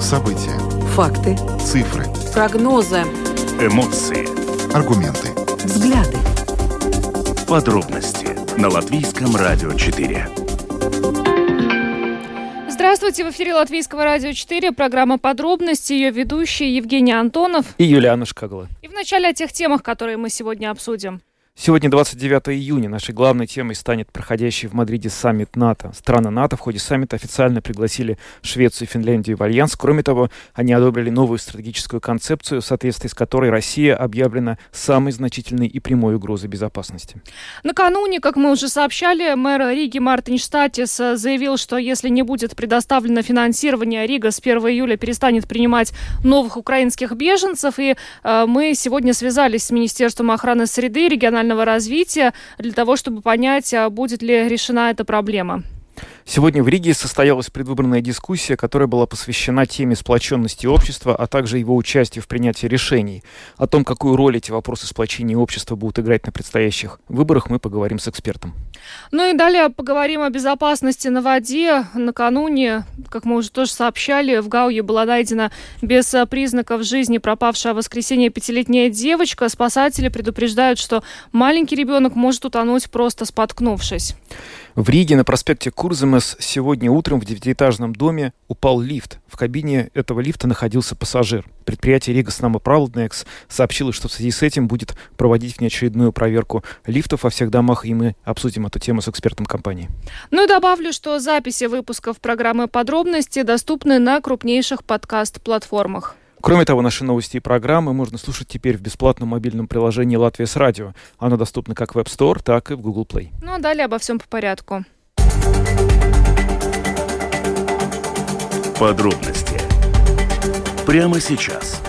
События. Факты. Цифры. Прогнозы. Эмоции. Аргументы. Взгляды. Подробности на Латвийском радио 4. Здравствуйте, в эфире Латвийского радио 4, программа «Подробности», ее ведущие Евгений Антонов и Юлиана Шкагла. И в начале о тех темах, которые мы сегодня обсудим. Сегодня 29 июня. Нашей главной темой станет проходящий в Мадриде саммит НАТО. Страны НАТО в ходе саммита официально пригласили Швецию и Финляндию в Альянс. Кроме того, они одобрили новую стратегическую концепцию, в соответствии с которой Россия объявлена самой значительной и прямой угрозой безопасности. Накануне, как мы уже сообщали, мэр Риги Мартин Штатис заявил, что если не будет предоставлено финансирование, Рига с 1 июля перестанет принимать новых украинских беженцев. И э, мы сегодня связались с Министерством охраны среды регионального регионального развития для того, чтобы понять, а будет ли решена эта проблема. Сегодня в Риге состоялась предвыборная дискуссия, которая была посвящена теме сплоченности общества, а также его участию в принятии решений. О том, какую роль эти вопросы сплочения общества будут играть на предстоящих выборах, мы поговорим с экспертом. Ну и далее поговорим о безопасности на воде. Накануне, как мы уже тоже сообщали, в Гауе была найдена без признаков жизни пропавшая в воскресенье пятилетняя девочка. Спасатели предупреждают, что маленький ребенок может утонуть, просто споткнувшись. В Риге на проспекте Курземес сегодня утром в девятиэтажном доме упал лифт. В кабине этого лифта находился пассажир. Предприятие Рига Снамопролднекс сообщило, что в связи с этим будет проводить внеочередную проверку лифтов во всех домах, и мы обсудим эту тему с экспертом компании. Ну и добавлю, что записи выпусков программы «Подробности» доступны на крупнейших подкаст-платформах. Кроме того, наши новости и программы можно слушать теперь в бесплатном мобильном приложении «Латвия с радио». Оно доступно как в App Store, так и в Google Play. Ну а далее обо всем по порядку. Подробности прямо сейчас.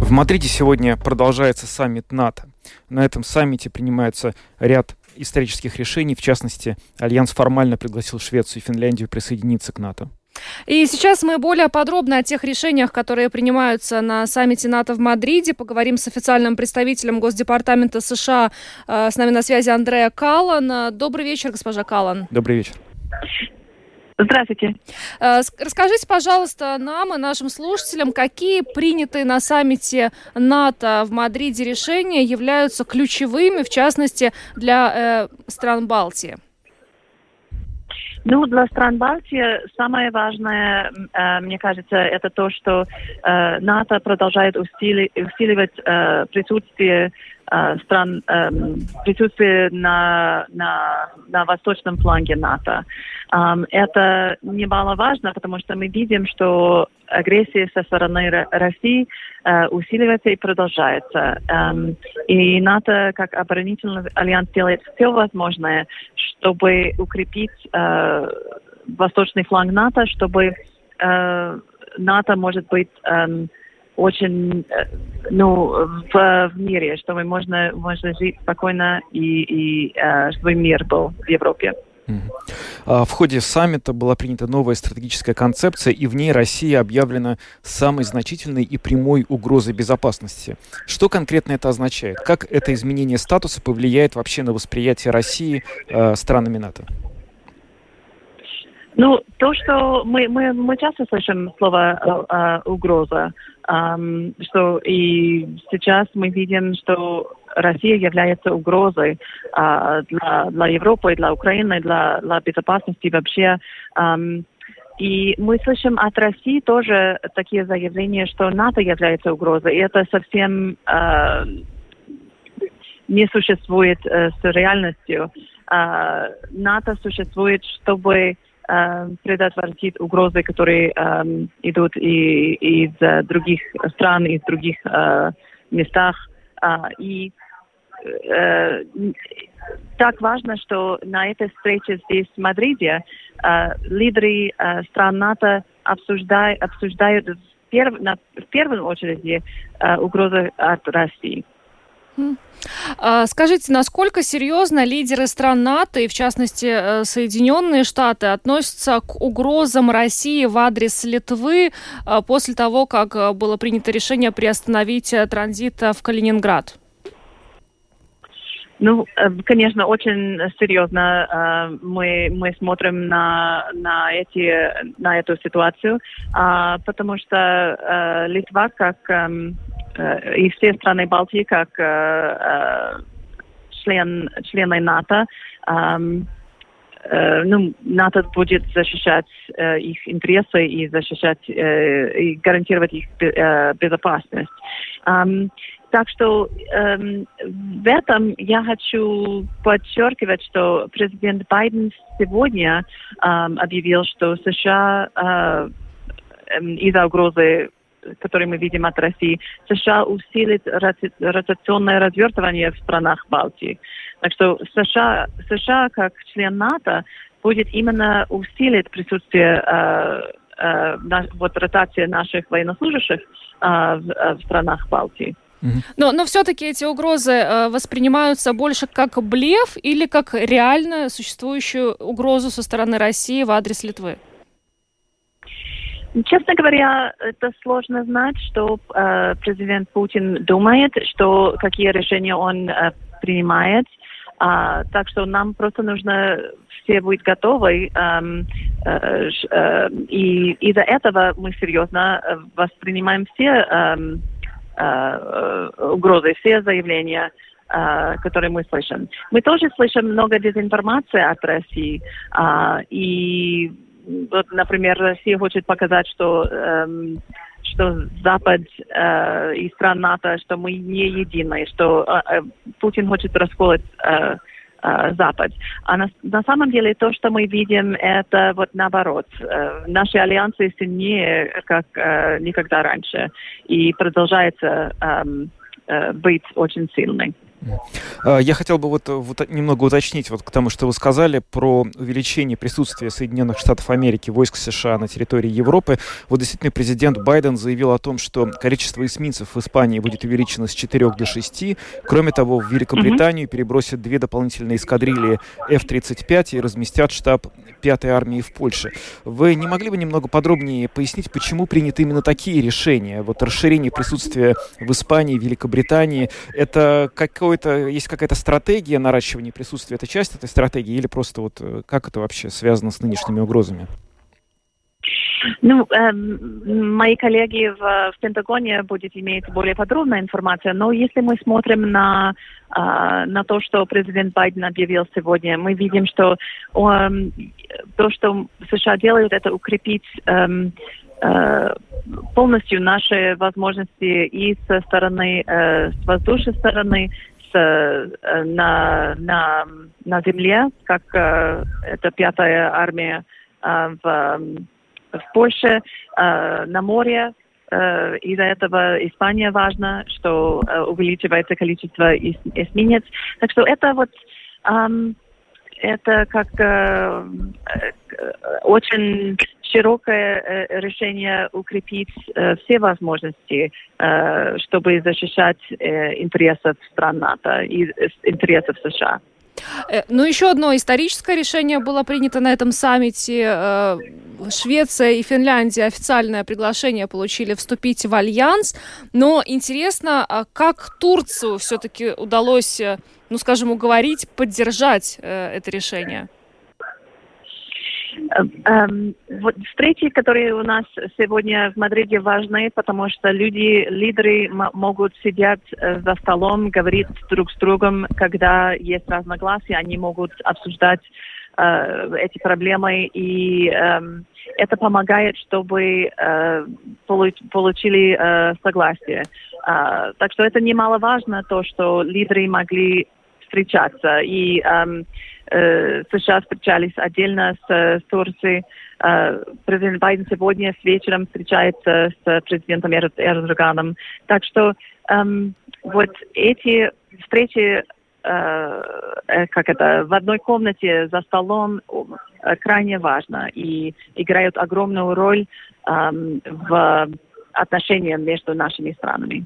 В Мадриде сегодня продолжается саммит НАТО. На этом саммите принимается ряд исторических решений. В частности, Альянс формально пригласил Швецию и Финляндию присоединиться к НАТО. И сейчас мы более подробно о тех решениях, которые принимаются на саммите НАТО в Мадриде. Поговорим с официальным представителем Госдепартамента США. Э, с нами на связи Андреа Каллан. Добрый вечер, госпожа Каллан. Добрый вечер. Здравствуйте. Э, расскажите, пожалуйста, нам и нашим слушателям, какие принятые на саммите НАТО в Мадриде решения являются ключевыми, в частности, для э, стран Балтии? Ну, для стран Балтии самое важное, э, мне кажется, это то, что э, НАТО продолжает усили, усиливать э, присутствие стран эм, присутствие на, на, на восточном фланге НАТО. Эм, это немаловажно, потому что мы видим, что агрессия со стороны России э, усиливается и продолжается. Эм, и НАТО, как оборонительный альянс, делает все возможное, чтобы укрепить э, восточный фланг НАТО, чтобы НАТО, может быть, очень, э, ну, в, в мире, чтобы можно, можно жить спокойно и, и э, чтобы мир был в Европе. А в ходе саммита была принята новая стратегическая концепция, и в ней Россия объявлена самой значительной и прямой угрозой безопасности. Что конкретно это означает? Как это изменение статуса повлияет вообще на восприятие России э, странами НАТО? Ну, то, что мы, мы, мы часто слышим слово э, э, угроза, э, что и сейчас мы видим, что Россия является угрозой э, для, для Европы, для Украины, для, для безопасности вообще. Э, и мы слышим от России тоже такие заявления, что НАТО является угрозой. И это совсем э, не существует э, с реальностью. Э, НАТО существует, чтобы Э, предотвратить угрозы, которые э, идут и, из э, других стран, из других местах. Э, и э, так важно, что на этой встрече здесь, в Мадриде, э, лидеры э, стран НАТО обсуждают, обсуждают в, перв, на, в первую очередь э, угрозы от России. А, скажите, насколько серьезно лидеры стран НАТО и, в частности, э, Соединенные Штаты относятся к угрозам России в адрес Литвы э, после того, как э, было принято решение приостановить транзит в Калининград? Ну, э, конечно, очень серьезно э, мы, мы смотрим на, на, эти, на эту ситуацию, а, потому что э, Литва, как эм, и все страны Балтии, как член, члены НАТО, эм, ну, НАТО будет защищать их интересы и защищать и гарантировать их безопасность. Эм, так что эм, в этом я хочу подчеркивать, что президент Байден сегодня эм, объявил, что США э, э, из-за угрозы которые мы видим от России, США усилит ротационное развертывание в странах Балтии. Так что США, США как член НАТО будет именно усилить присутствие э, э, вот ротации наших военнослужащих э, в, э, в странах Балтии. Но, но все-таки эти угрозы э, воспринимаются больше как блеф или как реально существующую угрозу со стороны России в адрес Литвы? Честно говоря, это сложно знать, что э, президент Путин думает, что какие решения он э, принимает. А, так что нам просто нужно все быть готовы. Эм, э, э, и из-за этого мы серьезно э, воспринимаем все эм, Э, угрозы, все заявления, э, которые мы слышим. Мы тоже слышим много дезинформации от России. А, и вот, например, Россия хочет показать, что эм, что Запад э, и стран НАТО, что мы не едины, что э, Путин хочет расколоть э, э, Запад. А на, на самом деле то, что мы видим, это вот наоборот. Э, наши альянсы сильнее, как э, никогда раньше, и продолжается эм, э, быть очень сильной. А, я хотел бы вот, вот немного уточнить вот к тому, что вы сказали про увеличение присутствия Соединенных Штатов Америки, войск США на территории Европы. Вот действительно президент Байден заявил о том, что количество эсминцев в Испании будет увеличено с 4 до 6. Кроме того, в Великобританию перебросят две дополнительные эскадрильи F-35 и разместят штаб 5-й армии в Польше. Вы не могли бы немного подробнее пояснить, почему приняты именно такие решения? Вот расширение присутствия в Испании, Великобритании, это какое какой-то, есть какая-то стратегия наращивания присутствия? Это часть этой стратегии или просто вот э, как это вообще связано с нынешними угрозами? Ну, э, мои коллеги в, в Пентагоне будут иметь более подробную информацию, но если мы смотрим на, э, на то, что президент Байден объявил сегодня, мы видим, что э, то, что США делают, это укрепить э, э, полностью наши возможности и со стороны, э, с воздушной стороны, на, на, на земле, как э, это пятая армия э, в, в Польше, на море. Из-за этого Испания важно, что увеличивается количество эсминец. Так что это вот это как очень широкое э, решение укрепить э, все возможности, э, чтобы защищать интересы стран НАТО и интересов США. Ну, еще одно историческое решение было принято на этом саммите. Швеция и Финляндия официальное приглашение получили вступить в альянс. Но интересно, а как Турцию все-таки удалось, ну, скажем, уговорить, поддержать это решение? Эм, вот встречи, которые у нас сегодня в Мадриде важны, потому что люди, лидеры могут сидеть э, за столом, говорить друг с другом, когда есть разногласия, они могут обсуждать э, эти проблемы, и э, это помогает, чтобы э, получили э, согласие. Э, так что это немаловажно, то, что лидеры могли встречаться. И э, Э, США встречались отдельно с, с Турцией. Э, президент Байден сегодня с вечером встречается с президентом Эрдоганом. Так что эм, вот эти встречи э, как это, в одной комнате за столом крайне важно и играют огромную роль эм, в отношениях между нашими странами.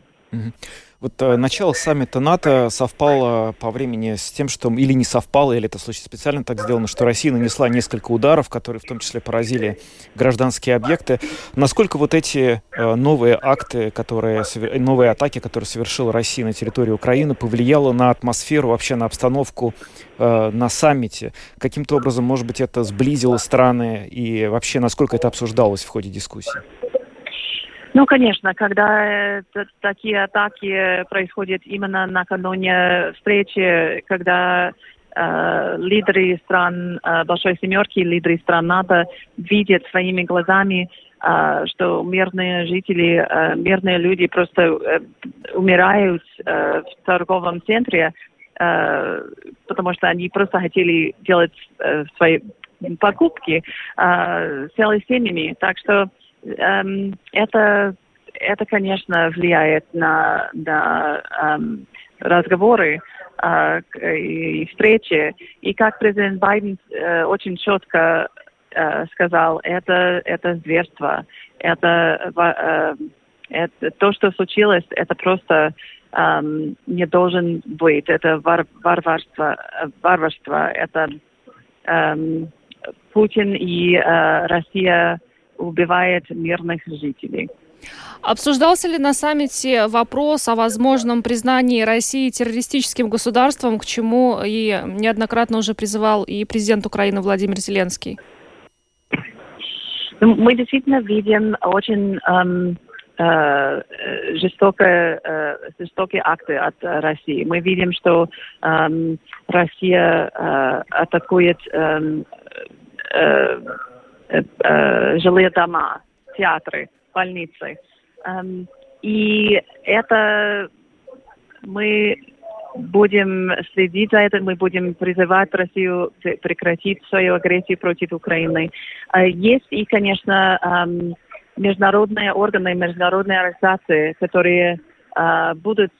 Вот э, начало саммита НАТО совпало по времени с тем, что или не совпало, или это случай специально так сделано, что Россия нанесла несколько ударов, которые в том числе поразили гражданские объекты. Насколько вот эти э, новые акты, которые, новые атаки, которые совершила Россия на территории Украины, повлияло на атмосферу, вообще на обстановку э, на саммите? Каким-то образом, может быть, это сблизило страны и вообще насколько это обсуждалось в ходе дискуссии? Ну, конечно, когда такие атаки происходят именно накануне встречи, когда э, лидеры стран э, Большой Семерки, лидеры стран НАТО видят своими глазами, э, что мирные жители, э, мирные люди просто э, умирают э, в торговом центре, э, потому что они просто хотели делать э, свои покупки э, целыми семьями. Так что эм, это, это, конечно, влияет на, на эм, разговоры э, и встречи. И как президент Байден э, очень четко э, сказал, это, это зверство. Это, э, это то, что случилось, это просто эм, не должен быть. Это вар, варварство, варварство. Это эм, Путин и э, Россия убивает мирных жителей. Обсуждался ли на саммите вопрос о возможном признании России террористическим государством, к чему и неоднократно уже призывал и президент Украины Владимир Зеленский? Ну, мы действительно видим очень эм, э, жестокие, э, жестокие акты от России. Мы видим, что эм, Россия э, атакует эм, э, Э, э, жилые дома, театры, больницы. Эм, и это мы будем следить за этим, мы будем призывать Россию прекратить свою агрессию против Украины. Э, есть и, конечно, эм, международные органы, международные организации, которые будут,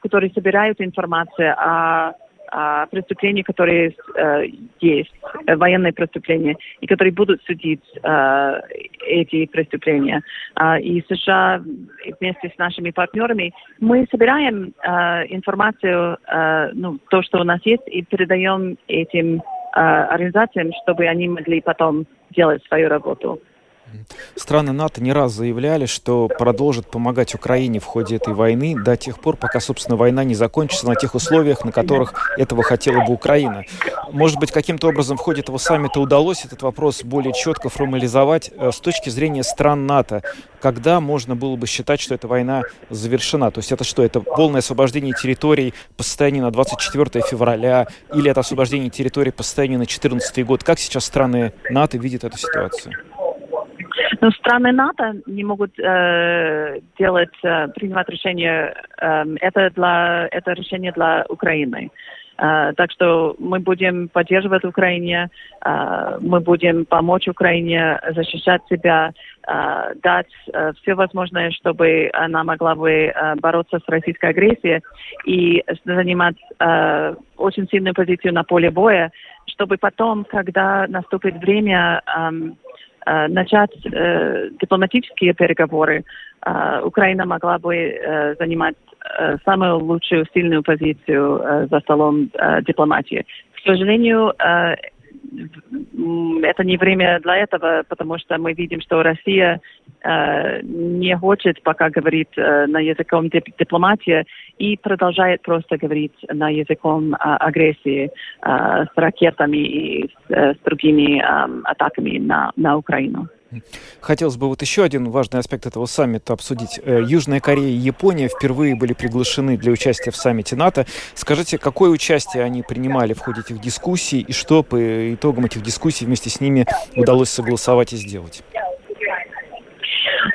которые собирают информацию о а, преступления, которые э, есть, э, военные преступления, и которые будут судить э, эти преступления. Э, и США вместе с нашими партнерами мы собираем информацию, ну, то, что у нас есть, и передаем этим организациям, чтобы они могли потом делать свою работу. Страны НАТО не раз заявляли, что продолжат помогать Украине в ходе этой войны до тех пор, пока, собственно, война не закончится на тех условиях, на которых этого хотела бы Украина. Может быть, каким-то образом в ходе этого саммита удалось этот вопрос более четко формализовать э, с точки зрения стран НАТО. Когда можно было бы считать, что эта война завершена? То есть это что? Это полное освобождение территорий по состоянию на 24 февраля или это освобождение территорий по состоянию на 14 год? Как сейчас страны НАТО видят эту ситуацию? Но страны НАТО не могут э, делать, э, принимать решение. Э, это, для, это решение для Украины. Uh, так что мы будем поддерживать Украине, uh, мы будем помочь Украине защищать себя, uh, дать все возможное, чтобы она могла бы бороться с российской агрессией и занимать очень сильную позицию на поле боя, чтобы потом, когда наступит время um, начать э, дипломатические переговоры, э, Украина могла бы э, занимать э, самую лучшую, сильную позицию э, за столом э, дипломатии. К сожалению, э, это не время для этого, потому что мы видим, что Россия э, не хочет пока говорить э, на языком дипломатии и продолжает просто говорить на языком э, агрессии э, с ракетами и с, э, с другими э, атаками на, на Украину. Хотелось бы вот еще один важный аспект этого саммита обсудить. Э, Южная Корея и Япония впервые были приглашены для участия в саммите НАТО. Скажите, какое участие они принимали в ходе этих дискуссий и что по итогам этих дискуссий вместе с ними удалось согласовать и сделать?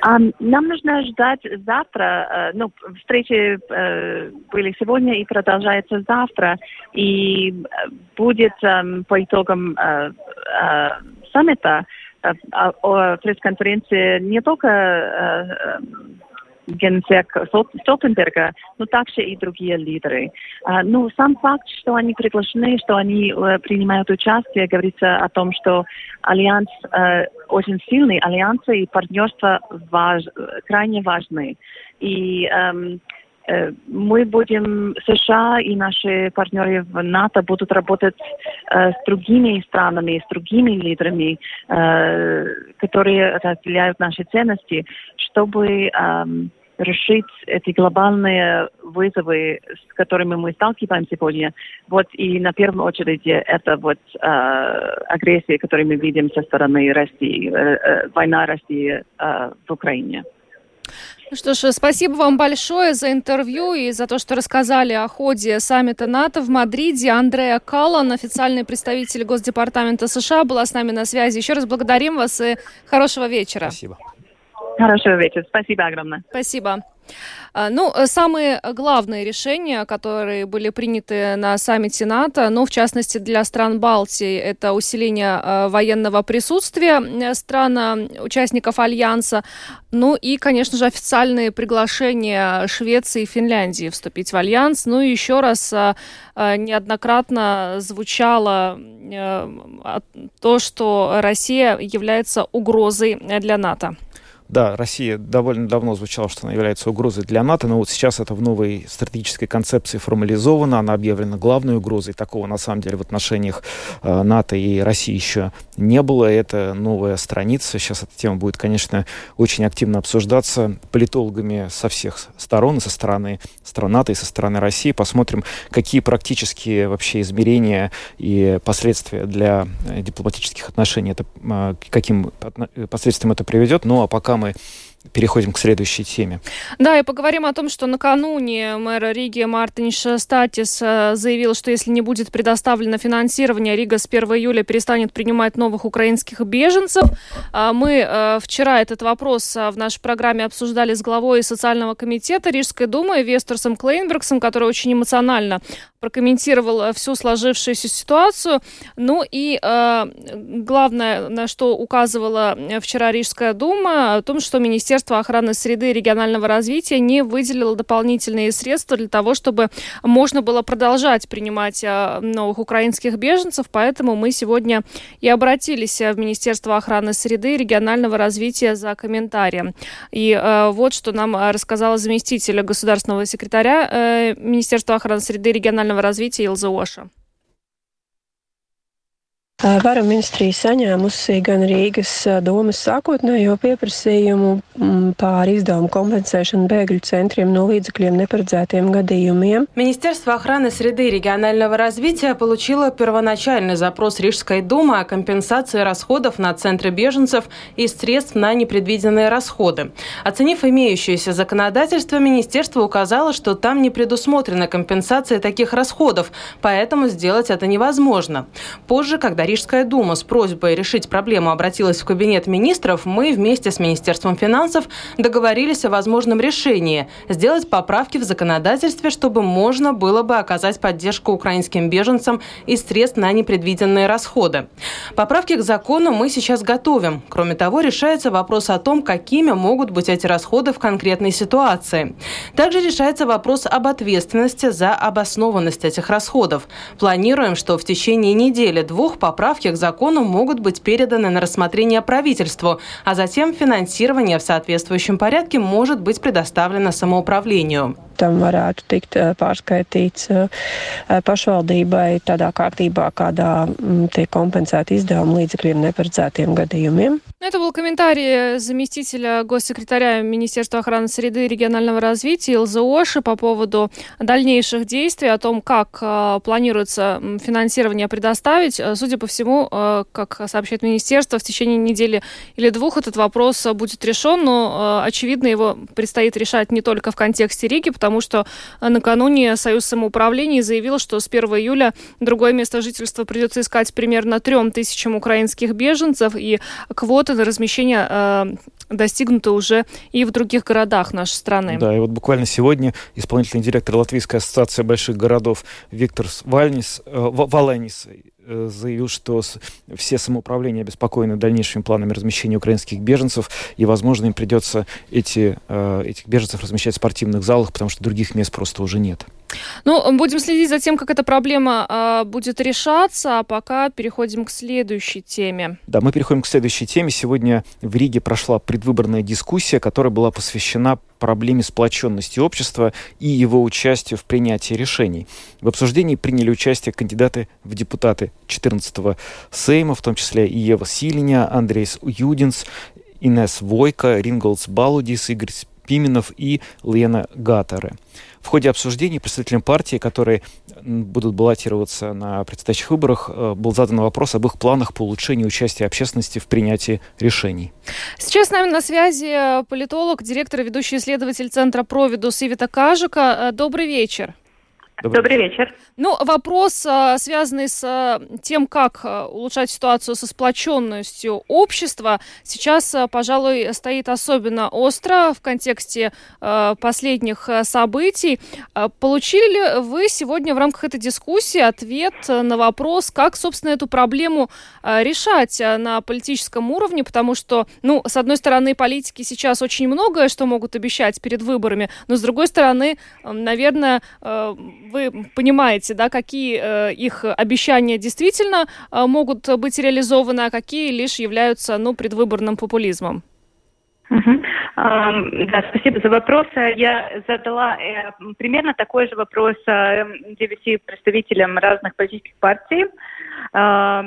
Нам нужно ждать завтра. Э, ну, встречи э, были сегодня и продолжается завтра. И будет эм, по итогам саммита пресс-конференции не только э, э, генсек Столтенберга, но также и другие лидеры. Ну, сам факт, что они приглашены, что они принимают участие, говорится о том, что альянс очень сильный, альянсы и партнерство важ, крайне важны. И эм, Э, мы будем, США и наши партнеры в НАТО будут работать э, с другими странами, с другими лидерами, э, которые разделяют наши ценности, чтобы э, решить эти глобальные вызовы, с которыми мы сталкиваемся сегодня. Вот и на первую очередь это вот э, агрессия, которую мы видим со стороны России, э, э, война России э, в Украине. Ну что ж, спасибо вам большое за интервью и за то, что рассказали о ходе саммита НАТО в Мадриде. Андреа Каллан, официальный представитель Госдепартамента США, была с нами на связи. Еще раз благодарим вас и хорошего вечера. Спасибо. Хорошего вечера. Спасибо огромное. Спасибо. А, ну, э, самые главные решения, которые были приняты на саммите НАТО, ну, в частности, для стран Балтии, это усиление э, военного присутствия э, стран, участников Альянса, ну и, конечно же, официальные приглашения Швеции и Финляндии вступить в Альянс. Ну и еще раз неоднократно звучало то, что Россия является угрозой для НАТО. Да, Россия довольно давно звучала, что она является угрозой для НАТО, но вот сейчас это в новой стратегической концепции формализовано, она объявлена главной угрозой. Такого, на самом деле, в отношениях э, НАТО и России еще не было. Это новая страница. Сейчас эта тема будет, конечно, очень активно обсуждаться политологами со всех сторон, со стороны стран НАТО и со стороны России. Посмотрим, какие практические вообще измерения и последствия для э, дипломатических отношений, это, э, каким последствиям это приведет. Ну, а пока мы переходим к следующей теме. Да, и поговорим о том, что накануне мэр Риги Мартинш Статис э, заявил, что если не будет предоставлено финансирование, Рига с 1 июля перестанет принимать новых украинских беженцев. А мы э, вчера этот вопрос э, в нашей программе обсуждали с главой социального комитета Рижской думы Вестерсом Клейнбергсом, который очень эмоционально прокомментировал всю сложившуюся ситуацию. Ну и э, главное, на что указывала вчера Рижская дума, о том, что Министерство охраны среды и регионального развития не выделило дополнительные средства для того, чтобы можно было продолжать принимать э, новых украинских беженцев. Поэтому мы сегодня и обратились в Министерство охраны среды и регионального развития за комментарием. И э, вот что нам рассказала заместитель государственного секретаря э, Министерства охраны среды и регионального регионального развития Оша. Varu ministrija saņēmusi gan Rīgas domas sākotnējo pieprasījumu par издаmu компенсēšanu бегļu центрiem no līdzekļiem неparedzētiem гадījumiem. Министерство охраны среды и регионального развития получило первоначальный запрос Рижской думы о компенсации расходов на центры беженцев и средств на непредвиденные расходы. Оценив имеющееся законодательство, министерство указало, что там не предусмотрена компенсация таких расходов, поэтому сделать это невозможно. Позже, когда Рижская дума с просьбой решить проблему обратилась в кабинет министров, мы вместе с Министерством финансов договорились о возможном решении – сделать поправки в законодательстве, чтобы можно было бы оказать поддержку украинским беженцам из средств на непредвиденные расходы. Поправки к закону мы сейчас готовим. Кроме того, решается вопрос о том, какими могут быть эти расходы в конкретной ситуации. Также решается вопрос об ответственности за обоснованность этих расходов. Планируем, что в течение недели-двух поправки поправки к закону могут быть переданы на рассмотрение правительству, а затем финансирование в соответствующем порядке может быть предоставлено самоуправлению. Tam varētu tikt pārskaitīts pašvaldībai tādā kārtībā, kādā tiek kompensēti izdevumi līdzekļiem neparedzētiem gadījumiem. Это был комментарий заместителя госсекретаря Министерства охраны среды и регионального развития Илзы Оши по поводу дальнейших действий, о том, как планируется финансирование предоставить. Судя по всему, э, как сообщает министерство, в течение недели или двух этот вопрос будет решен, но, э, очевидно, его предстоит решать не только в контексте Риги, потому что накануне Союз самоуправления заявил, что с 1 июля другое место жительства придется искать примерно трем тысячам украинских беженцев, и квоты на размещение э, достигнуты уже и в других городах нашей страны. Да, и вот буквально сегодня исполнительный директор Латвийской ассоциации больших городов Виктор Вальнис, э, Валенис Э, заявил, что все самоуправления обеспокоены дальнейшими планами размещения украинских беженцев, и, возможно, им придется эти, э, этих беженцев размещать в спортивных залах, потому что других мест просто уже нет. Ну, будем следить за тем, как эта проблема э, будет решаться, а пока переходим к следующей теме. Да, мы переходим к следующей теме. Сегодня в Риге прошла предвыборная дискуссия, которая была посвящена проблеме сплоченности общества и его участию в принятии решений. В обсуждении приняли участие кандидаты в депутаты 14-го Сейма, в том числе и Ева Силиня, Андрейс Юдинс, Инес Войко, Ринголдс Балудис, Игорь Пименов и Лена Гаттере. В ходе обсуждений представителям партии, которые будут баллотироваться на предстоящих выборах, э, был задан вопрос об их планах по улучшению участия общественности в принятии решений. Сейчас с нами на связи э, политолог, директор и ведущий исследователь Центра Провидус Ивита Кажика. Э, добрый вечер. Добрый, Добрый вечер. Ну, вопрос, а, связанный с а, тем, как а, улучшать ситуацию со сплоченностью общества, сейчас, пожалуй, стоит особенно остро в контексте последних событий. Получили ли вы сегодня в рамках этой дискуссии ответ на вопрос, как, собственно, эту проблему решать на политическом уровне? Потому что, ну, с одной стороны, политики сейчас очень многое, что могут обещать перед выборами, но с другой стороны, наверное, вы понимаете, да, какие э, их обещания действительно э, могут быть реализованы, а какие лишь являются, ну, предвыборным популизмом? Да, спасибо за вопрос. Я задала э, примерно такой же вопрос э, девяти представителям разных политических партий. Э,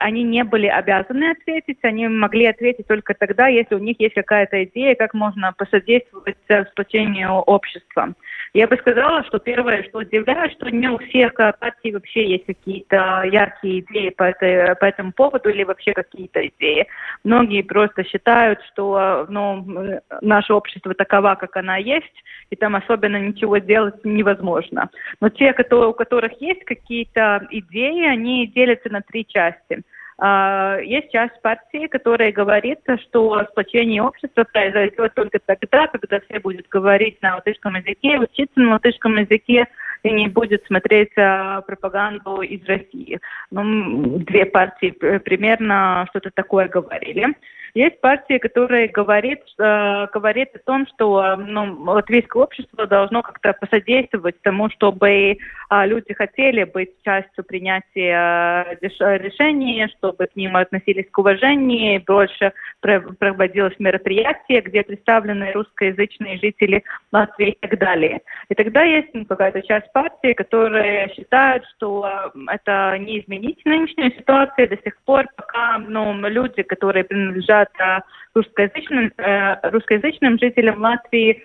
они не были обязаны ответить, они могли ответить только тогда, если у них есть какая-то идея, как можно посодействовать сплочению общества. Я бы сказала, что первое, что удивляет, что не у всех партий вообще есть какие-то яркие идеи по, этой, по этому поводу или вообще какие-то идеи. Многие просто считают, что ну, наше общество такова, как она есть, и там особенно ничего делать невозможно. Но те, которые, у которых есть какие-то идеи, они делятся на три части – есть часть партии, которая говорит, что сплочение общества произойдет только тогда, когда все будут говорить на латышском языке, учиться на латышском языке и не будет смотреть а, пропаганду из России. Ну, две партии примерно что-то такое говорили. Есть партия, которая говорит, э, говорит о том, что ну, латвийское общество должно как-то посодействовать тому, чтобы э, люди хотели быть частью принятия э, решений, чтобы к ним относились к уважению, больше проводилось мероприятие, где представлены русскоязычные жители Латвии и так далее. И тогда есть ну, какая-то часть партии, которая считает, что это не изменить нынешнюю ситуацию до сих пор, пока ну, люди, которые принадлежат русскоязычным, э, русскоязычным жителям Латвии,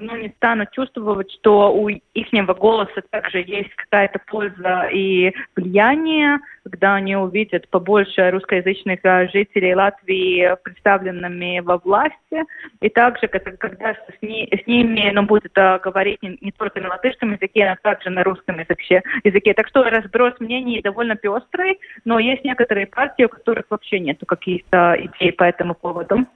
ну, не станут чувствовать, что у их голоса также есть какая-то польза и влияние, когда они увидят побольше русскоязычных а, жителей Латвии представленными во власти, и также, когда с, ни, с ними ну, будет а, говорить не, не только на латышском языке, но также на русском языке. языке. Так что разброс мнений довольно пестрый, но есть некоторые партии, у которых вообще нет каких-то идей по этому поводу.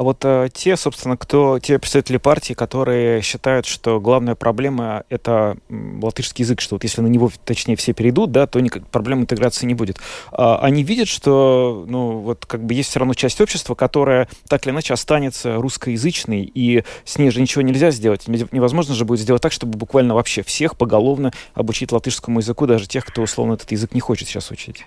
А вот э, те, собственно, кто, те представители партии, которые считают, что главная проблема — это латышский язык, что вот если на него, точнее, все перейдут, да, то никак, проблем интеграции не будет. А, они видят, что, ну, вот как бы есть все равно часть общества, которая так или иначе останется русскоязычной, и с ней же ничего нельзя сделать. Невозможно же будет сделать так, чтобы буквально вообще всех поголовно обучить латышскому языку, даже тех, кто, условно, этот язык не хочет сейчас учить.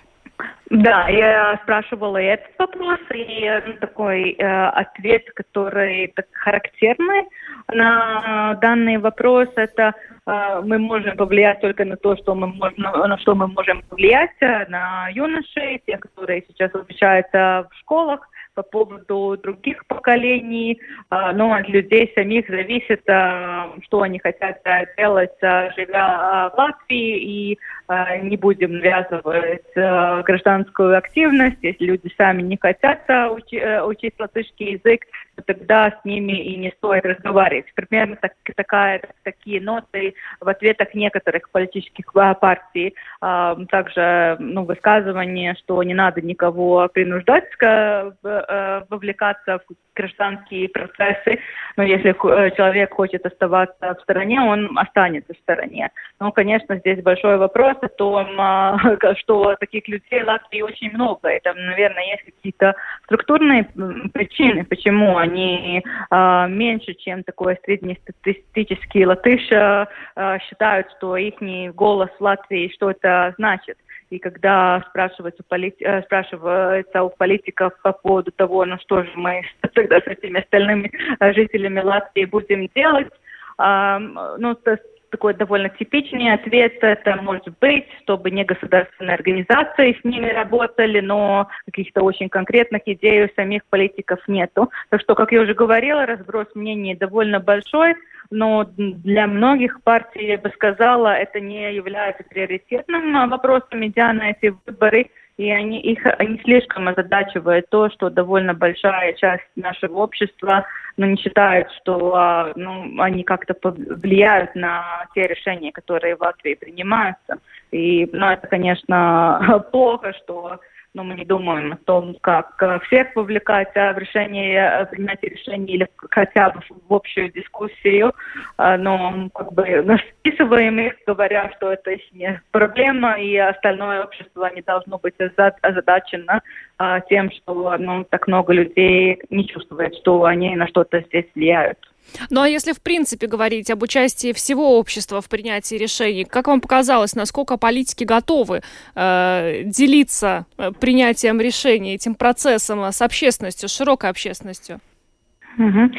Да, я спрашивала этот вопрос, и ну, такой э, ответ, который так характерный на данный вопрос, это э, мы можем повлиять только на то, что мы можем, на что мы можем повлиять э, на юношей, те, которые сейчас обучаются в школах, по поводу других поколений, а, но от людей самих зависит, а, что они хотят делать, живя в Латвии, и не будем навязывать гражданскую активность. Если люди сами не хотят учить, э, учить латышский язык, то тогда с ними и не стоит разговаривать. Примерно так, такая, такие ноты в ответах некоторых политических партий. Также ну, высказывание, что не надо никого принуждать Э, вовлекаться в гражданские процессы. Но если человек хочет оставаться в стороне, он останется в стороне. Ну, конечно, здесь большой вопрос о том, что таких людей в Латвии очень много. Это, наверное, есть какие-то структурные причины, почему они меньше, чем такой среднестатистический латыш, считают, что их голос в Латвии что-то значит. И когда спрашивается, полит... Э, спрашивается у политиков по поводу того, ну что же мы тогда с этими остальными э, жителями Латвии будем делать, ну, такой довольно типичный ответ это может быть, чтобы не государственные организации с ними работали, но каких-то очень конкретных идей у самих политиков нету. Так что, как я уже говорила, разброс мнений довольно большой но для многих партий, я бы сказала, это не является приоритетным вопросом, идя на эти выборы, и они, их, они слишком озадачивают то, что довольно большая часть нашего общества ну, не считает, что а, ну, они как-то влияют на те решения, которые в Латвии принимаются. И ну, это, конечно, плохо, что но мы не думаем о том, как э, всех вовлекать в решение, э, принятие решений или хотя бы в общую дискуссию, э, но как бы списываем их, говоря, что это не проблема, и остальное общество не должно быть озадачено тем, что ну, так много людей не чувствует, что они на что-то здесь влияют. Ну а если в принципе говорить об участии всего общества в принятии решений, как вам показалось, насколько политики готовы э, делиться э, принятием решений, этим процессом с общественностью, с широкой общественностью? Угу.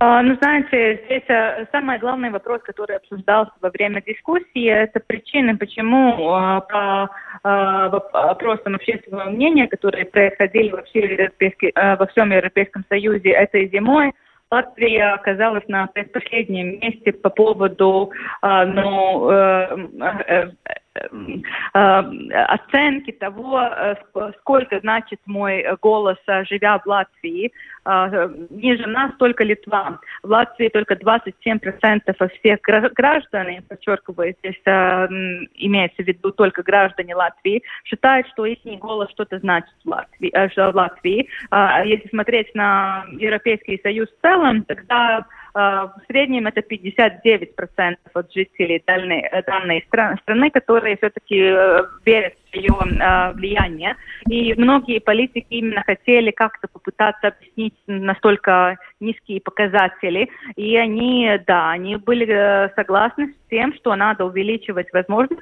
Ну, знаете, здесь а, самый главный вопрос, который обсуждался во время дискуссии, это причины, почему а, по а, опросам общественного мнения, которые происходили во, все а, во всем Европейском Союзе этой зимой, Латвия оказалась на предпоследнем месте по поводу ну, э, Э, оценки того, э, сколько значит мой голос, э, живя в Латвии. Ниже нас только Литва. В Латвии только 27% всех граждан, я подчеркиваю, здесь имеется в виду только граждане Латвии, считают, что их голос что-то значит в Латвии. В. Если смотреть на Европейский Союз в целом, тогда в среднем это 59% от жителей данной, данной страны, которые все-таки э, верят в ее э, влияние. И многие политики именно хотели как-то попытаться объяснить настолько низкие показатели. И они, да, они были э, согласны с тем, что надо увеличивать возможности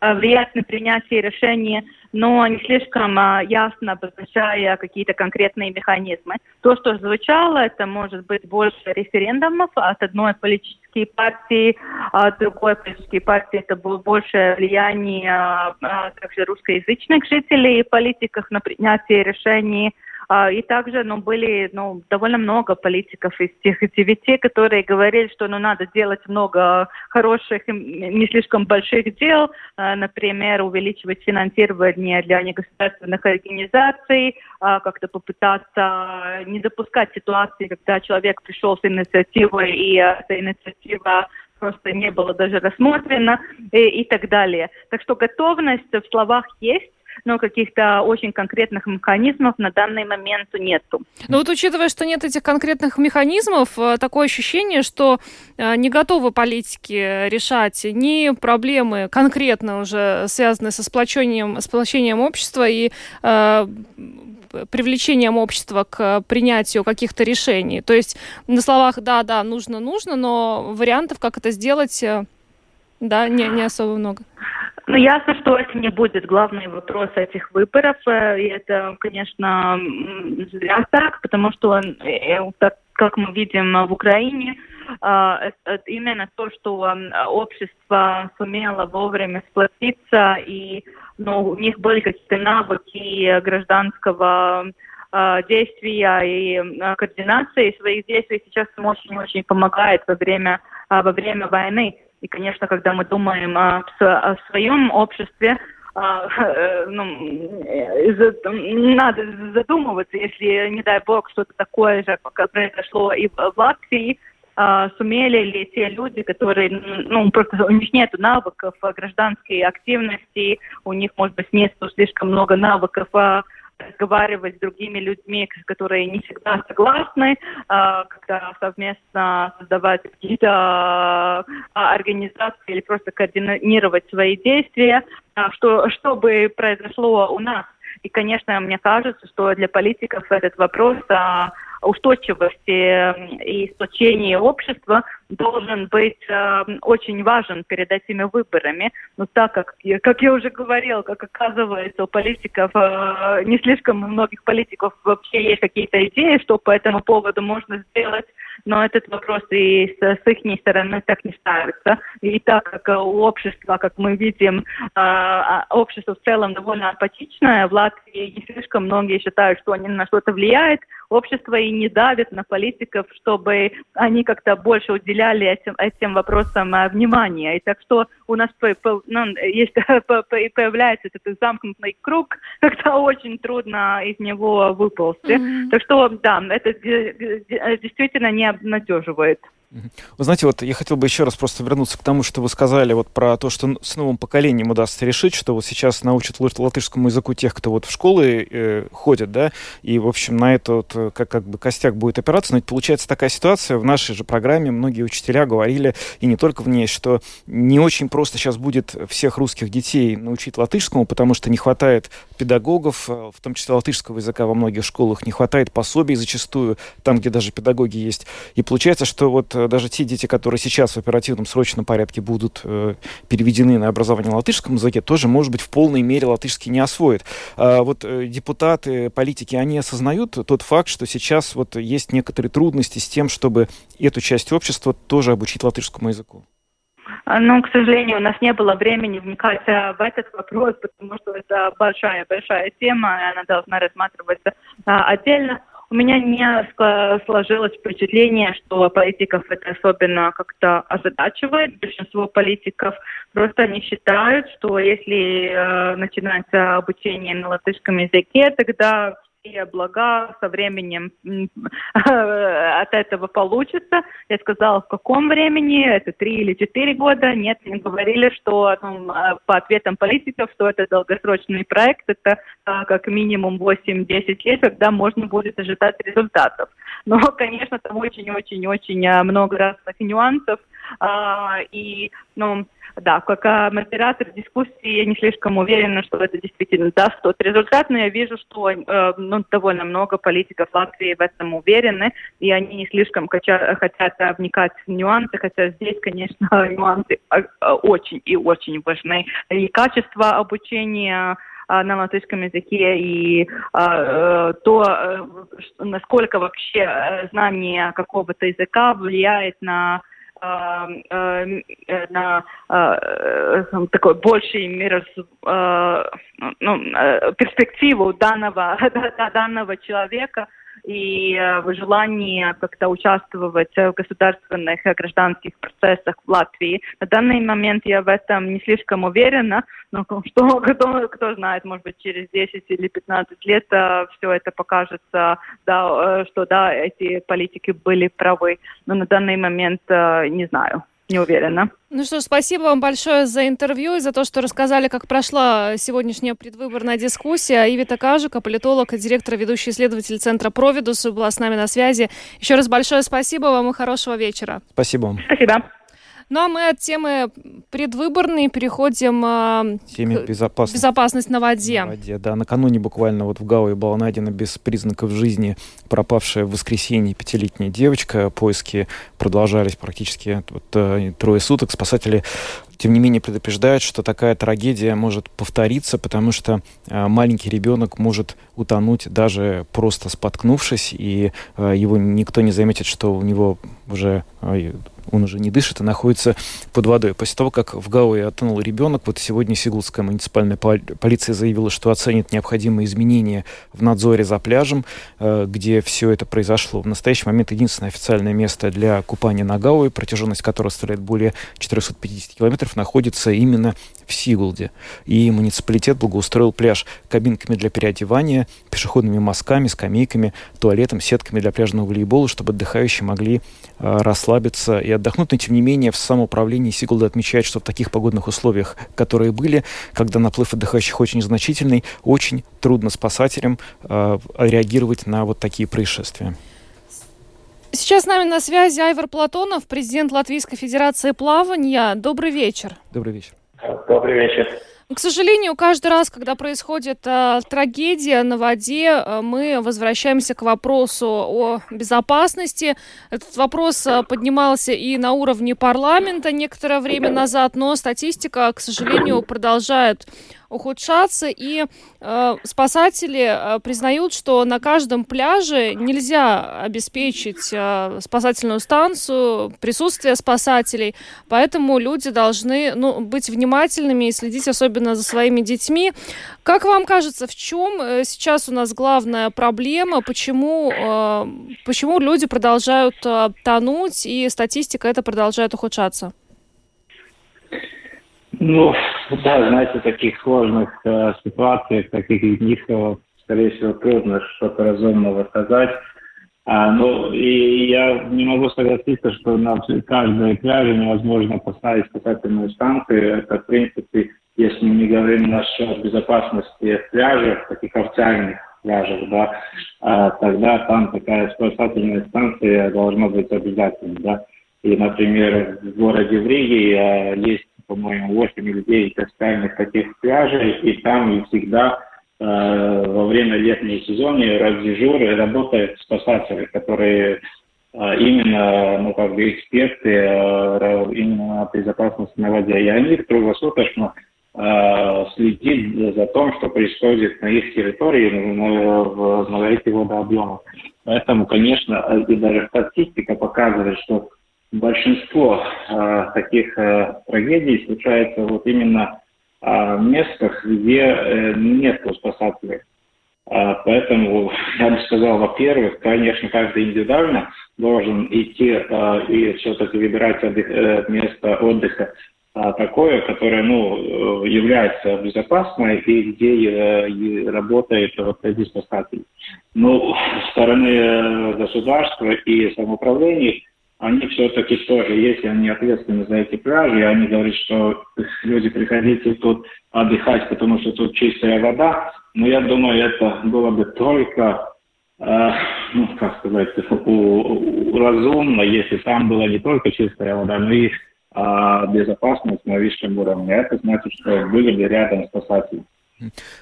влиять на принятие решений но не слишком а, ясно обозначая какие-то конкретные механизмы. То, что звучало, это может быть больше референдумов от одной политической партии, а другой политической партии это было больше влияние а, а, также русскоязычных жителей и политиков на принятие решений и также ну, были ну, довольно много политиков из тех девяти, которые говорили, что ну, надо делать много хороших, не слишком больших дел, а, например, увеличивать финансирование для негосударственных организаций, а, как-то попытаться не допускать ситуации, когда человек пришел с инициативой, и эта инициатива просто не было даже рассмотрено и, и так далее. Так что готовность в словах есть, но каких-то очень конкретных механизмов на данный момент нету. Ну вот учитывая, что нет этих конкретных механизмов, э, такое ощущение, что э, не готовы политики решать ни проблемы конкретно уже связанные со сплочением, сплочением общества и э, привлечением общества к принятию каких-то решений. То есть на словах да, да, нужно, нужно, но вариантов, как это сделать, да, не, не особо много. Ну, ясно, что это не будет главный вопрос этих выборов. Э, и это, конечно, зря так, потому что, э, как мы видим в Украине, э, именно то, что общество сумело вовремя сплотиться, и ну, у них были какие-то навыки гражданского действия и координации своих действий сейчас им очень-очень помогает во время, во время войны. И, конечно, когда мы думаем о, о своем обществе, а, э, ну, надо задумываться, если, не дай бог, что-то такое же произошло и в Латвии, а, сумели ли те люди, которые, ну, просто у них нет навыков гражданской активности, у них, может быть, нет слишком много навыков разговаривать с другими людьми, которые не всегда согласны, как-то совместно создавать какие-то организации или просто координировать свои действия, что, чтобы произошло у нас. И, конечно, мне кажется, что для политиков этот вопрос устойчивости и сплочения общества должен быть э, очень важен перед этими выборами. Но так как, как я уже говорила, как оказывается, у политиков, э, не слишком у многих политиков вообще есть какие-то идеи, что по этому поводу можно сделать, но этот вопрос и с, с их стороны так не ставится. И так как у общества, как мы видим, э, общество в целом довольно апатичное, в Латвии не слишком многие считают, что они на что-то влияют, общество и не давит на политиков, чтобы они как-то больше уделяли этим, этим вопросам а, внимания. И так что у нас ну, есть, появляется этот замкнутый круг, когда очень трудно из него выползти. Mm-hmm. Так что, да, это действительно не обнадеживает. Вы знаете, вот я хотел бы еще раз просто вернуться к тому, что вы сказали вот про то, что с новым поколением удастся решить, что вот сейчас научат латышскому языку тех, кто вот в школы э, ходит, да, и, в общем, на это вот, э, как, как бы костяк будет опираться. Но ведь получается такая ситуация, в нашей же программе многие учителя говорили, и не только в ней, что не очень просто сейчас будет всех русских детей научить латышскому, потому что не хватает педагогов, э, в том числе латышского языка во многих школах, не хватает пособий зачастую, там, где даже педагоги есть. И получается, что вот даже те дети, которые сейчас в оперативном срочном порядке будут э, переведены на образование на латышском языке, тоже, может быть, в полной мере латышский не освоят. А вот э, депутаты, политики, они осознают тот факт, что сейчас вот есть некоторые трудности с тем, чтобы эту часть общества тоже обучить латышскому языку? Ну, к сожалению, у нас не было времени вникать э, в этот вопрос, потому что это большая-большая тема, и она должна рассматриваться отдельно у меня не сложилось впечатление, что политиков это особенно как-то озадачивает. Большинство политиков просто не считают, что если э, начинается обучение на латышском языке, тогда какие блага со временем от этого получится. Я сказала, в каком времени, это три или четыре года. Нет, не говорили, что ну, по ответам политиков, что это долгосрочный проект, это а, как минимум 8-10 лет, когда можно будет ожидать результатов. Но, конечно, там очень-очень-очень а, много разных нюансов. А, и, ну, да, как модератор дискуссии я не слишком уверена, что это действительно даст тот результат, но я вижу, что э, ну, довольно много политиков Латвии в этом уверены, и они не слишком хотят, хотят вникать в нюансы, хотя здесь, конечно, нюансы э, очень и очень важны. И качество обучения э, на латышском языке и э, то, э, насколько вообще знание какого-то языка влияет на Э, э, на э, такой больший мир, ну, перспективу данного, данного человека и э, в желании как-то участвовать в государственных гражданских процессах в Латвии. На данный момент я в этом не слишком уверена, но что, кто, кто знает, может быть, через 10 или 15 лет э, все это покажется, да, э, что да, эти политики были правы, но на данный момент не знаю не уверена. Ну что ж, спасибо вам большое за интервью и за то, что рассказали, как прошла сегодняшняя предвыборная дискуссия. Ивита Кажука, политолог и директор, ведущий исследователь Центра Провидус, была с нами на связи. Еще раз большое спасибо вам и хорошего вечера. Спасибо вам. Спасибо. Ну а мы от темы предвыборной переходим э, Теме к безопасности. безопасность на воде. На воде, да. Накануне буквально вот в Гауе была найдена без признаков жизни пропавшая в воскресенье пятилетняя девочка. Поиски продолжались практически вот, э, трое суток. Спасатели тем не менее предупреждают, что такая трагедия может повториться, потому что э, маленький ребенок может утонуть даже просто споткнувшись, и э, его никто не заметит, что у него уже э, он уже не дышит и находится под водой. После того, как в Гауе отонул ребенок, вот сегодня Сигулская муниципальная полиция заявила, что оценит необходимые изменения в надзоре за пляжем, э, где все это произошло. В настоящий момент единственное официальное место для купания на Гауе, протяженность которого составляет более 450 километров, находится именно в Сигулде. И муниципалитет благоустроил пляж кабинками для переодевания, пешеходными мазками, скамейками, туалетом, сетками для пляжного волейбола, чтобы отдыхающие могли э, расслабиться и отдохнуть, но тем не менее в самоуправлении Сигулда отмечает, что в таких погодных условиях, которые были, когда наплыв отдыхающих очень значительный, очень трудно спасателям э, реагировать на вот такие происшествия. Сейчас с нами на связи Айвар Платонов, президент Латвийской Федерации плавания. Добрый вечер. Добрый вечер. Добрый вечер. К сожалению, каждый раз, когда происходит э, трагедия на воде, э, мы возвращаемся к вопросу о безопасности. Этот вопрос э, поднимался и на уровне парламента некоторое время назад, но статистика, к сожалению, продолжает ухудшаться, и э, спасатели э, признают, что на каждом пляже нельзя обеспечить э, спасательную станцию, присутствие спасателей, поэтому люди должны ну, быть внимательными и следить особенно за своими детьми. Как вам кажется, в чем э, сейчас у нас главная проблема, почему, э, почему люди продолжают э, тонуть, и статистика это продолжает ухудшаться? Ну, да, знаете, в таких сложных э, ситуациях, таких из них, э, скорее всего, трудно что-то разумного сказать. А, ну, и я не могу согласиться, что на каждой пляже невозможно поставить спасательную станцию. Это, в принципе, если мы не говорим насчет безопасности пляжев, таких официальных пляжах, да, а, тогда там такая спасательная станция должна быть обязательно, да. И, например, в городе в Риге а, есть по-моему, 8 или 9 официальных таких пляжей, и там всегда э, во время летнего сезона раз дежуры работают спасатели, которые э, именно, ну, как бы эксперты э, именно безопасности на воде. И они круглосуточно следит за том, что происходит на их территории, в, этих водообъемах. Поэтому, конечно, и даже статистика показывает, что большинство э, таких э, трагедий случается вот именно э, в местах, где э, нет спасателей. Э, поэтому я бы сказал, во-первых, конечно, каждый индивидуально должен идти э, и все-таки выбирать отдых, э, место отдыха э, такое, которое ну, является безопасной и где э, работает вот эти спасатели. Ну, со стороны э, государства и самоуправления они все-таки тоже, если они ответственны за эти пляжи, они говорят, что люди приходите тут отдыхать, потому что тут чистая вода, но я думаю, это было бы только, э, ну, как сказать, у, у, разумно, если там была не только чистая вода, но и э, безопасность на высшем уровне. Это значит, что были бы рядом спасатели.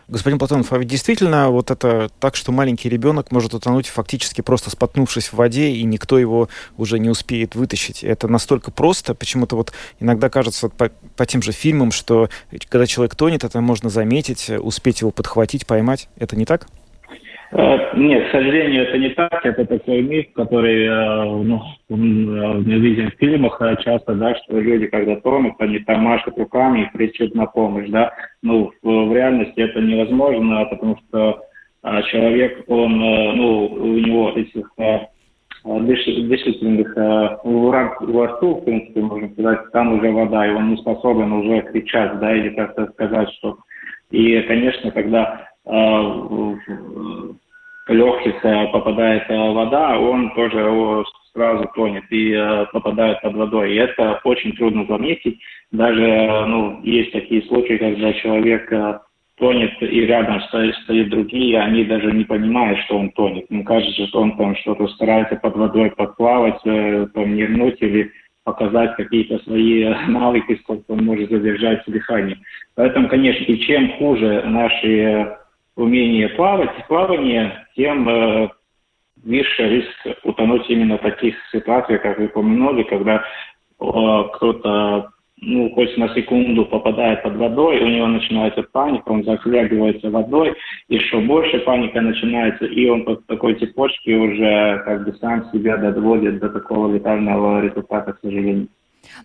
Господин Платонов, а ведь действительно вот это так, что маленький ребенок может утонуть фактически просто споткнувшись в воде, и никто его уже не успеет вытащить. Это настолько просто. Почему-то вот иногда кажется по, по тем же фильмам, что когда человек тонет, это можно заметить, успеть его подхватить, поймать. Это не так? Э, нет, к сожалению, это не так. Это такой миф, который э, ну, мы видим в фильмах э, часто, да, что люди, когда тонут, они там машут руками и кричат на помощь, да. Ну, в, реальности это невозможно, потому что человек, он, ну, у него этих дышательных во рту, в принципе, можно сказать, там уже вода, и он не способен уже кричать, да, или как-то сказать, что... И, конечно, когда легких попадает э, вода, он тоже сразу тонет и э, попадает под водой. И это очень трудно заметить. Даже э, ну, есть такие случаи, когда человек тонет, и рядом стоит, стоит другие, они даже не понимают, что он тонет. Им кажется, что он там что-то старается под водой подплавать, там, нырнуть или показать какие-то свои навыки, сколько он может задержать дыхание. Поэтому, конечно, и чем хуже наши умение плавать, плавание, тем э, выше риск утонуть именно в таких ситуациях, как вы упомянули, когда э, кто-то ну, хоть на секунду попадает под водой, у него начинается паника, он захлебывается водой, еще больше паника начинается, и он под такой цепочке уже как бы сам себя доводит до такого летального результата, к сожалению.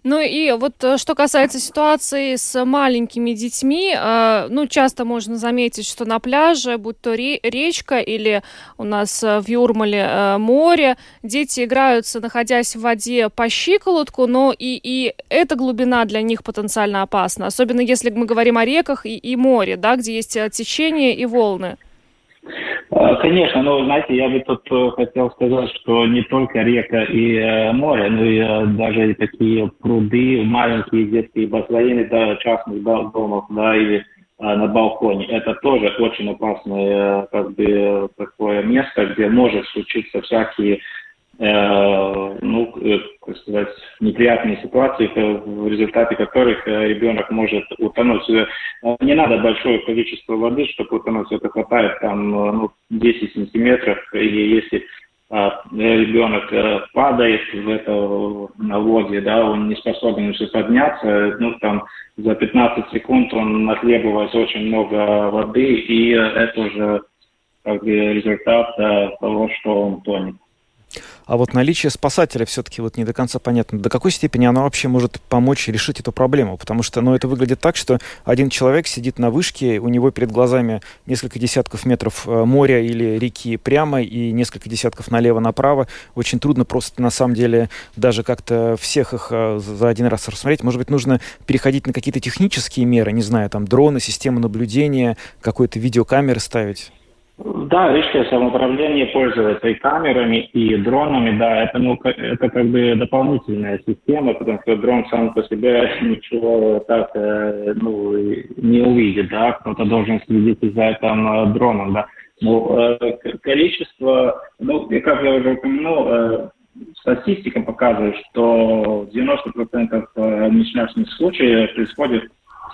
Ну и вот э, что касается ситуации с маленькими детьми, э, ну часто можно заметить, что на пляже, будь то речка или у нас э, в Юрмале море, дети играются, находясь в воде по щиколотку, но и, и эта глубина для них потенциально опасна, особенно если мы говорим о реках и, и море, да, где есть течение и волны. А, конечно, но, знаете, я бы тут э, хотел сказать, что не только река и э, море, но и э, даже такие пруды, маленькие детские бассейны, да, частных домов, да, или э, на балконе. Это тоже очень опасное как бы такое место, где может случиться всякие Э, ну, э, как сказать, неприятные ситуации, в результате которых э, ребенок может утонуть. Не надо большое количество воды, чтобы утонуть. Это хватает там ну, 10 сантиметров. И если ребенок падает в это на воде, да, он не способен уже подняться, ну, там, за 15 секунд он нахлебывается очень много воды, и это уже как результат того, что он тонет. А вот наличие спасателя все-таки вот не до конца понятно. До какой степени оно вообще может помочь решить эту проблему? Потому что ну, это выглядит так, что один человек сидит на вышке, у него перед глазами несколько десятков метров э, моря или реки прямо и несколько десятков налево-направо. Очень трудно просто на самом деле даже как-то всех их э, за один раз рассмотреть. Может быть, нужно переходить на какие-то технические меры, не знаю, там дроны, систему наблюдения, какой-то видеокамеры ставить? Да, рижское самоуправление пользуется и камерами, и дронами, да, это, ну, это как бы дополнительная система, потому что дрон сам по себе ничего так э, ну, не увидит, да, кто-то должен следить за этим э, дроном, да. Но э, количество, ну, и как я уже упомянул, статистика показывает, что 90% несчастных случаев происходит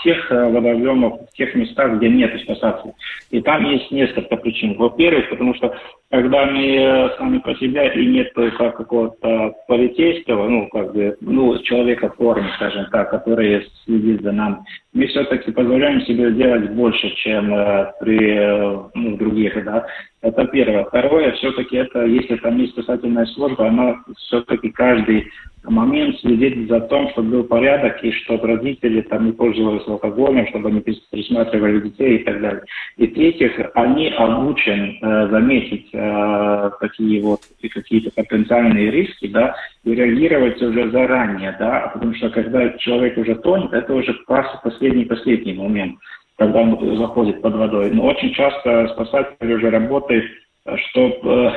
тех э, водоемов, в тех местах, где нет спасателей. И там есть несколько причин. Во-первых, потому что когда мы э, сами по себе и нет как какого-то полицейского, ну, как бы, ну, человека в форме, скажем так, который следит за нами, мы все-таки позволяем себе делать больше, чем э, при э, ну, других, да. Это первое. Второе, все-таки это, если там есть спасательная служба, она все-таки каждый момент следить за тем, чтобы был порядок, и чтобы родители там не пользовались алкоголем, чтобы они присматривали детей и так далее. И третьих, они обучены э, заметить э, такие вот какие-то потенциальные риски, да, и реагировать уже заранее, да, потому что когда человек уже тонет, это уже последний-последний момент, когда он заходит под водой. Но очень часто спасатель уже работает чтобы э,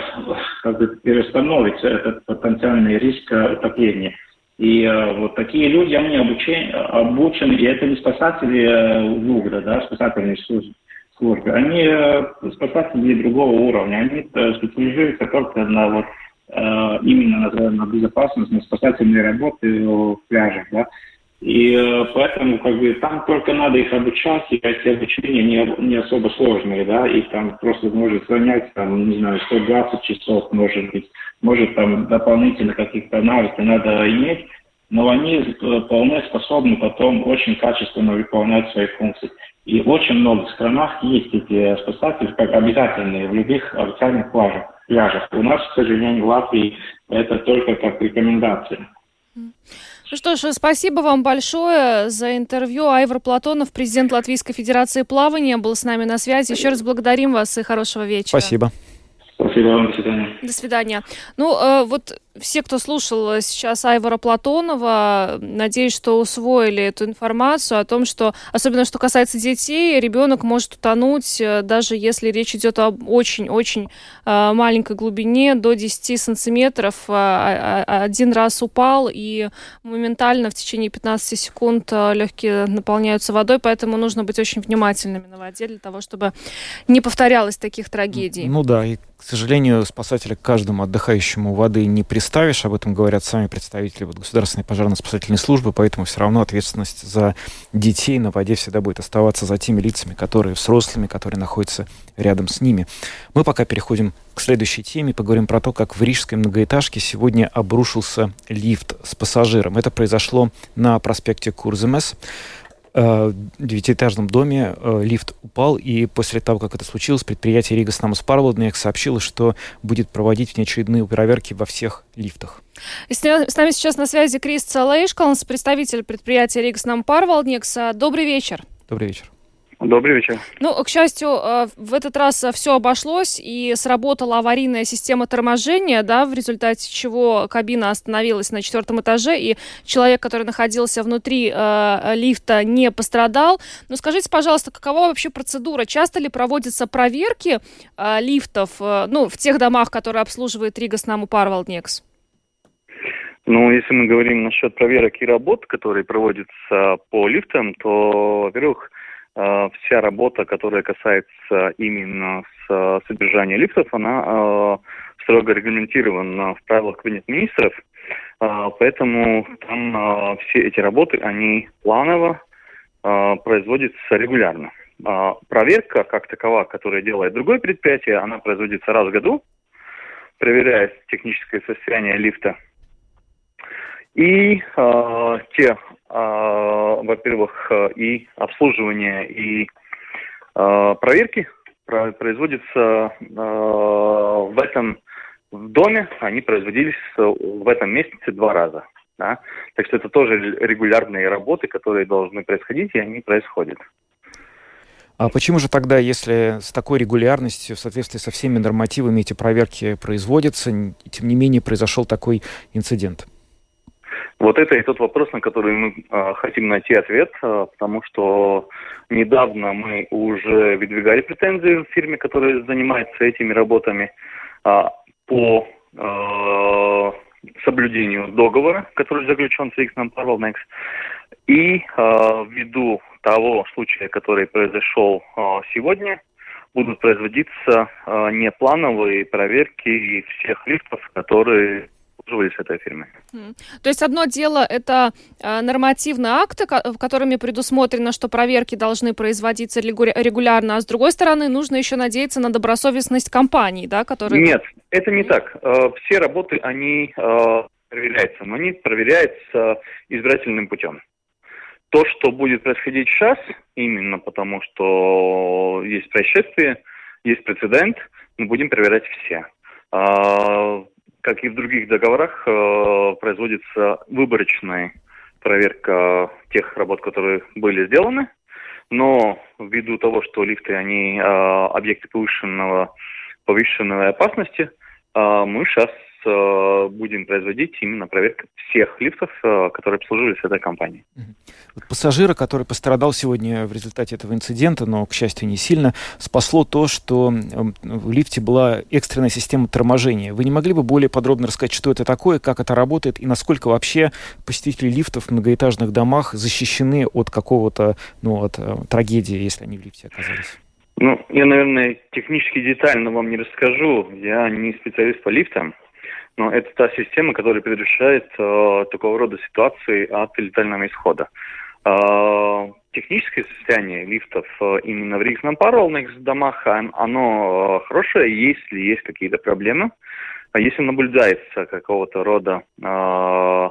как бы перестановить этот потенциальный риск утопления. И э, вот такие люди, они обучены, обучены и это не спасатели э, ВУГРа, да, спасательные службы, службы. Они спасатели другого уровня, они специализируются только на вот именно на, на безопасность, на спасательные работы в пляжах, да. И э, поэтому как бы там только надо их обучать, и эти обучения не, не особо сложные, да, и там просто может занять, там, не знаю, 120 часов, может быть, может там дополнительно каких-то навыков надо иметь, но они э, вполне способны потом очень качественно выполнять свои функции. И в очень многих странах есть эти спасатели как обязательные в любых официальных пляжах. пляжах. У нас, к сожалению, в Латвии это только как рекомендация. Ну что ж, спасибо вам большое за интервью. Айвар Платонов, президент Латвийской Федерации плавания, был с нами на связи. Еще раз благодарим вас и хорошего вечера. Спасибо. Спасибо вам, до свидания. До свидания. Ну, э, вот все, кто слушал сейчас Айвара Платонова, надеюсь, что усвоили эту информацию о том, что, особенно что касается детей, ребенок может утонуть, э, даже если речь идет об очень-очень э, маленькой глубине, до 10 сантиметров. А, а, один раз упал, и моментально в течение 15 секунд легкие наполняются водой, поэтому нужно быть очень внимательными на воде для того, чтобы не повторялось таких трагедий. Ну да, и, к сожалению, спасатели каждому отдыхающему воды не представляют ставишь, об этом говорят сами представители вот, Государственной пожарно-спасательной службы, поэтому все равно ответственность за детей на воде всегда будет оставаться за теми лицами, которые взрослыми, которые находятся рядом с ними. Мы пока переходим к следующей теме, поговорим про то, как в рижской многоэтажке сегодня обрушился лифт с пассажиром. Это произошло на проспекте Курземес. Э, девятиэтажном доме э, лифт упал, и после того, как это случилось, предприятие Рига Снамус Парвалднек сообщило, что будет проводить внеочередные проверки во всех лифтах. С нами сейчас на связи Крис Лейшкалнс, представитель предприятия Рига Снам Парвалднекс. Добрый вечер. Добрый вечер. Добрый вечер. Ну, к счастью, э, в этот раз все обошлось и сработала аварийная система торможения, да, в результате чего кабина остановилась на четвертом этаже, и человек, который находился внутри э, лифта, не пострадал. Но скажите, пожалуйста, какова вообще процедура? Часто ли проводятся проверки э, лифтов, э, ну, в тех домах, которые обслуживает Рига Снаму Парвалднекс? Ну, если мы говорим насчет проверок и работ, которые проводятся по лифтам, то, во-первых, Э, вся работа, которая касается именно с, содержания лифтов, она э, строго регламентирована в правилах Кабинета министров, э, поэтому там все эти работы, они планово производятся регулярно. проверка, как такова, которая делает другое предприятие, она производится раз в году, проверяет техническое состояние лифта. И э, те а, во-первых, э, и обслуживание, и а, проверки производятся а, в этом в доме, они производились в этом месяце два раза. Да? Так что это тоже регулярные работы, которые должны происходить, и они происходят. А почему же тогда, если с такой регулярностью, в соответствии со всеми нормативами эти проверки производятся, тем не менее произошел такой инцидент? Вот это и тот вопрос, на который мы э, хотим найти ответ, э, потому что недавно мы уже выдвигали претензии в фирме, которая занимается этими работами э, по э, соблюдению договора, который заключен с Иксном Парвелнекс. И э, ввиду того случая, который произошел э, сегодня, будут производиться э, неплановые проверки всех лифтов, которые обслуживались этой фирмой. То есть одно дело это э, нормативные акты, которыми предусмотрено, что проверки должны производиться регулярно, а с другой стороны нужно еще надеяться на добросовестность компаний, да, которые... Нет, это не так. Э, все работы, они э, проверяются, но они проверяются избирательным путем. То, что будет происходить сейчас, именно потому что есть происшествие, есть прецедент, мы будем проверять все. Как и в других договорах, э, производится выборочная проверка тех работ, которые были сделаны. Но ввиду того, что лифты, они э, объекты повышенного, повышенной опасности, э, мы сейчас будем производить именно проверку всех лифтов, э, которые обслуживались этой компанией. Пассажира, который пострадал сегодня в результате этого инцидента, но, к счастью, не сильно, спасло то, что в лифте была экстренная система торможения. Вы не могли бы более подробно рассказать, что это такое, как это работает и насколько вообще посетители лифтов в многоэтажных домах защищены от какого-то, ну, от э, трагедии, если они в лифте оказались? Ну, я, наверное, технически детально вам не расскажу. Я не специалист по лифтам. Но это та система, которая предотвращает э, такого рода ситуации от летального исхода. Э, техническое состояние лифтов э, именно в региональных домах, оно э, хорошее, если есть какие-то проблемы. А если наблюдается какого-то рода, э,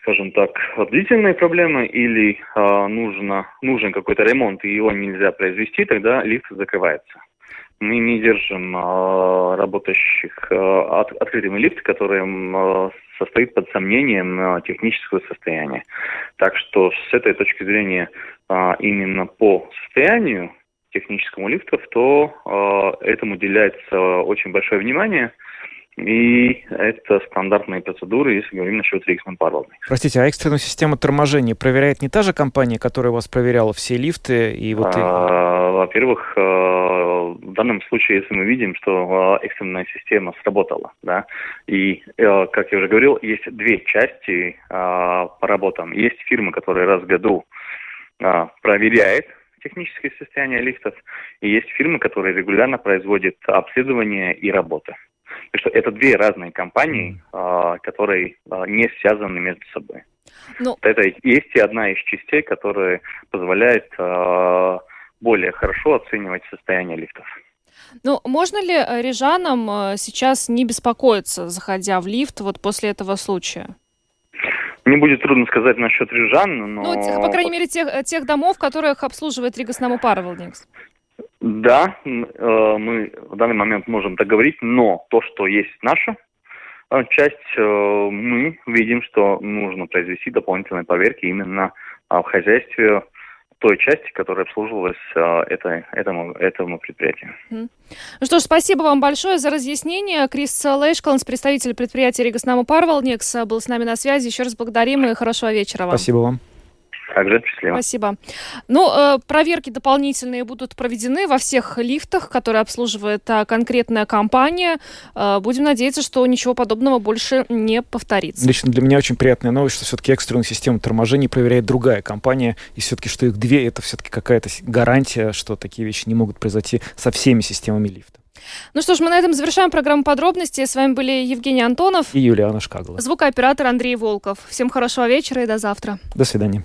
скажем так, длительные проблемы или э, нужно, нужен какой-то ремонт и его нельзя произвести, тогда лифт закрывается мы не держим э, работающих э, от, открытыми лифт, которые э, состоит под сомнением технического состояния. Так что с этой точки зрения именно по состоянию техническому лифтов, то этому уделяется очень большое внимание – и это стандартные процедуры, если говорим насчет Риксман Парвалдной. Простите, а экстренную систему торможения проверяет не та же компания, которая у вас проверяла все лифты? И вот а, Во-первых, э, в данном случае, если мы видим, что э, экстренная система сработала, да, и, э, как я уже говорил, есть две части по работам. Есть фирма, которая раз в году проверяет техническое состояние лифтов, и есть фирмы, которые регулярно производят обследование и работы. Так что это две разные компании, mm. которые а, не связаны между собой. Ну... Это есть и одна из частей, которая позволяет а, более хорошо оценивать состояние лифтов. Ну, можно ли э, рижанам э, сейчас не беспокоиться, заходя в лифт вот после этого случая? Мне будет трудно сказать насчет рижан, но... Ну, по крайней мере, тех, тех домов, которых обслуживает Рига Парвелдингс. Да, э, мы в данный момент можем так говорить, но то, что есть наша э, часть, э, мы видим, что нужно произвести дополнительные проверки именно в хозяйстве той части, которая обслуживалась а, это, этому, этому предприятию. Ну что ж, спасибо вам большое за разъяснение. Крис Лейшкаланс, представитель предприятия Ригоснаму Парвалникс, был с нами на связи. Еще раз благодарим и хорошего вечера вам. Спасибо вам. Также счастливо. Спасибо. Ну, э, проверки дополнительные будут проведены во всех лифтах, которые обслуживает э, конкретная компания. Э, будем надеяться, что ничего подобного больше не повторится. Лично для меня очень приятная новость, что все-таки экстренную систему торможений проверяет другая компания. И все-таки, что их две, это все-таки какая-то гарантия, что такие вещи не могут произойти со всеми системами лифта. Ну что ж, мы на этом завершаем программу подробности. С вами были Евгений Антонов и Юлиана Шкагла. Звукооператор Андрей Волков. Всем хорошего вечера и до завтра. До свидания.